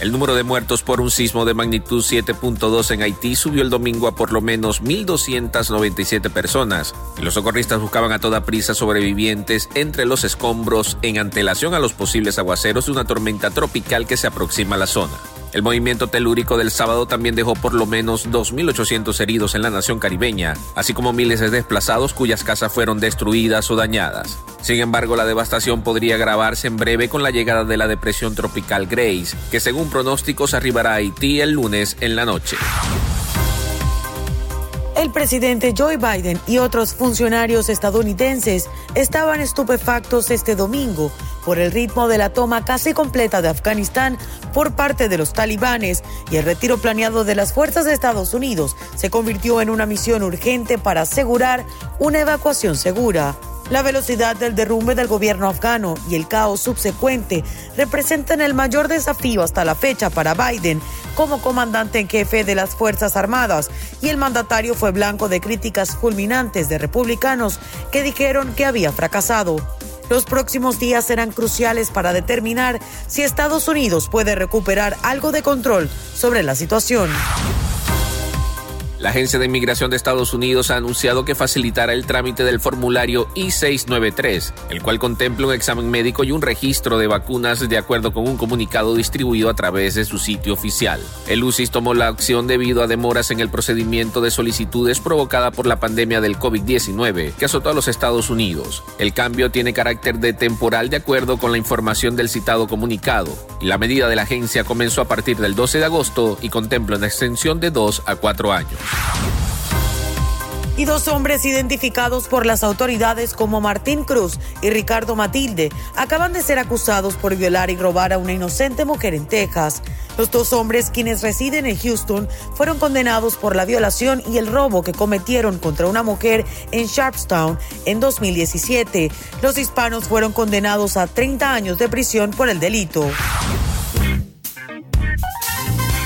El número de muertos por un sismo de magnitud 7.2 en Haití subió el domingo a por lo menos 1.297 personas. Los socorristas buscaban a toda prisa sobrevivientes entre los escombros en antelación a los posibles aguaceros de una tormenta tropical que se aproxima a la zona. El movimiento telúrico del sábado también dejó por lo menos 2.800 heridos en la nación caribeña, así como miles de desplazados cuyas casas fueron destruidas o dañadas. Sin embargo, la devastación podría agravarse en breve con la llegada de la depresión tropical Grace, que según pronósticos arribará a Haití el lunes en la noche. El presidente Joe Biden y otros funcionarios estadounidenses estaban estupefactos este domingo por el ritmo de la toma casi completa de Afganistán por parte de los talibanes y el retiro planeado de las fuerzas de Estados Unidos se convirtió en una misión urgente para asegurar una evacuación segura. La velocidad del derrumbe del gobierno afgano y el caos subsecuente representan el mayor desafío hasta la fecha para Biden como comandante en jefe de las Fuerzas Armadas y el mandatario fue blanco de críticas fulminantes de republicanos que dijeron que había fracasado. Los próximos días serán cruciales para determinar si Estados Unidos puede recuperar algo de control sobre la situación. La Agencia de Inmigración de Estados Unidos ha anunciado que facilitará el trámite del formulario I-693, el cual contempla un examen médico y un registro de vacunas de acuerdo con un comunicado distribuido a través de su sitio oficial. El UCIS tomó la acción debido a demoras en el procedimiento de solicitudes provocada por la pandemia del COVID-19 que azotó a los Estados Unidos. El cambio tiene carácter de temporal de acuerdo con la información del citado comunicado, la medida de la agencia comenzó a partir del 12 de agosto y contempla una extensión de 2 a 4 años y dos hombres identificados por las autoridades como Martín Cruz y Ricardo Matilde acaban de ser acusados por violar y robar a una inocente mujer en Texas. Los dos hombres, quienes residen en Houston, fueron condenados por la violación y el robo que cometieron contra una mujer en Sharpstown en 2017. Los hispanos fueron condenados a 30 años de prisión por el delito.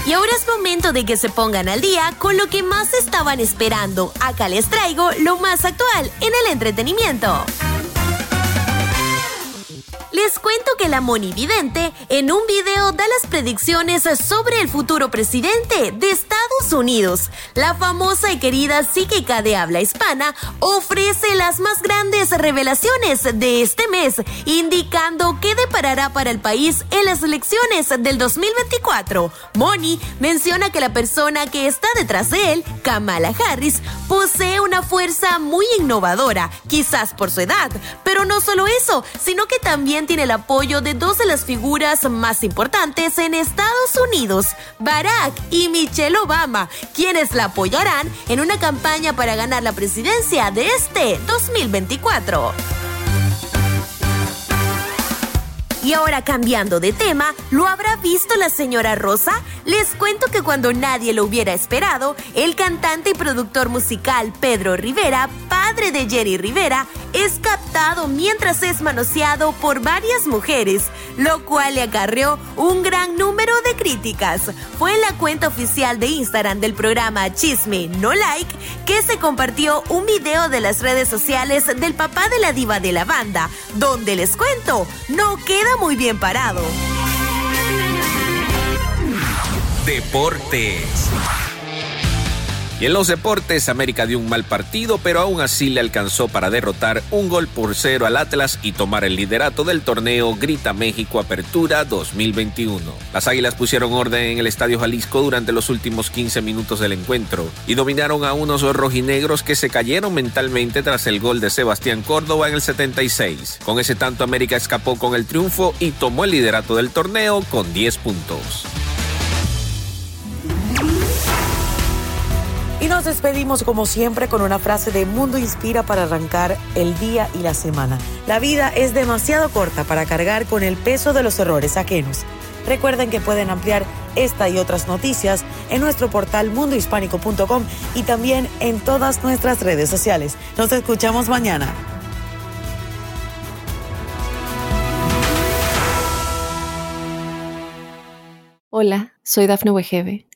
Y ahora es momento de que se pongan al día con lo que más estaban esperando. Acá les traigo lo más actual en el entretenimiento. Les cuento que la monividente en un video da las predicciones sobre el futuro presidente de Estados Unidos. La famosa y querida psíquica de habla hispana ofrece las más grandes revelaciones de este mes, indicando qué deparará para el país en las elecciones del 2024. Moni menciona que la persona que está detrás de él, Kamala Harris, posee una fuerza muy innovadora, quizás por su edad, pero no solo eso, sino que tiene el apoyo de dos de las figuras más importantes en Estados Unidos, Barack y Michelle Obama, quienes la apoyarán en una campaña para ganar la presidencia de este 2024. Y ahora cambiando de tema, ¿lo habrá visto la señora Rosa? Les cuento que cuando nadie lo hubiera esperado, el cantante y productor musical Pedro Rivera, padre de Jerry Rivera, es captado mientras es manoseado por varias mujeres, lo cual le acarreó un gran número de críticas. Fue en la cuenta oficial de Instagram del programa Chisme No Like que se compartió un video de las redes sociales del papá de la diva de la banda, donde les cuento, no queda muy bien parado. Deportes. Y en los deportes, América dio un mal partido, pero aún así le alcanzó para derrotar un gol por cero al Atlas y tomar el liderato del torneo Grita México Apertura 2021. Las Águilas pusieron orden en el Estadio Jalisco durante los últimos 15 minutos del encuentro y dominaron a unos rojinegros que se cayeron mentalmente tras el gol de Sebastián Córdoba en el 76. Con ese tanto, América escapó con el triunfo y tomó el liderato del torneo con 10 puntos. Y nos despedimos como siempre con una frase de Mundo Inspira para arrancar el día y la semana. La vida es demasiado corta para cargar con el peso de los errores ajenos. Recuerden que pueden ampliar esta y otras noticias en nuestro portal mundohispánico.com y también en todas nuestras redes sociales. Nos escuchamos mañana. Hola, soy Dafne Wegebe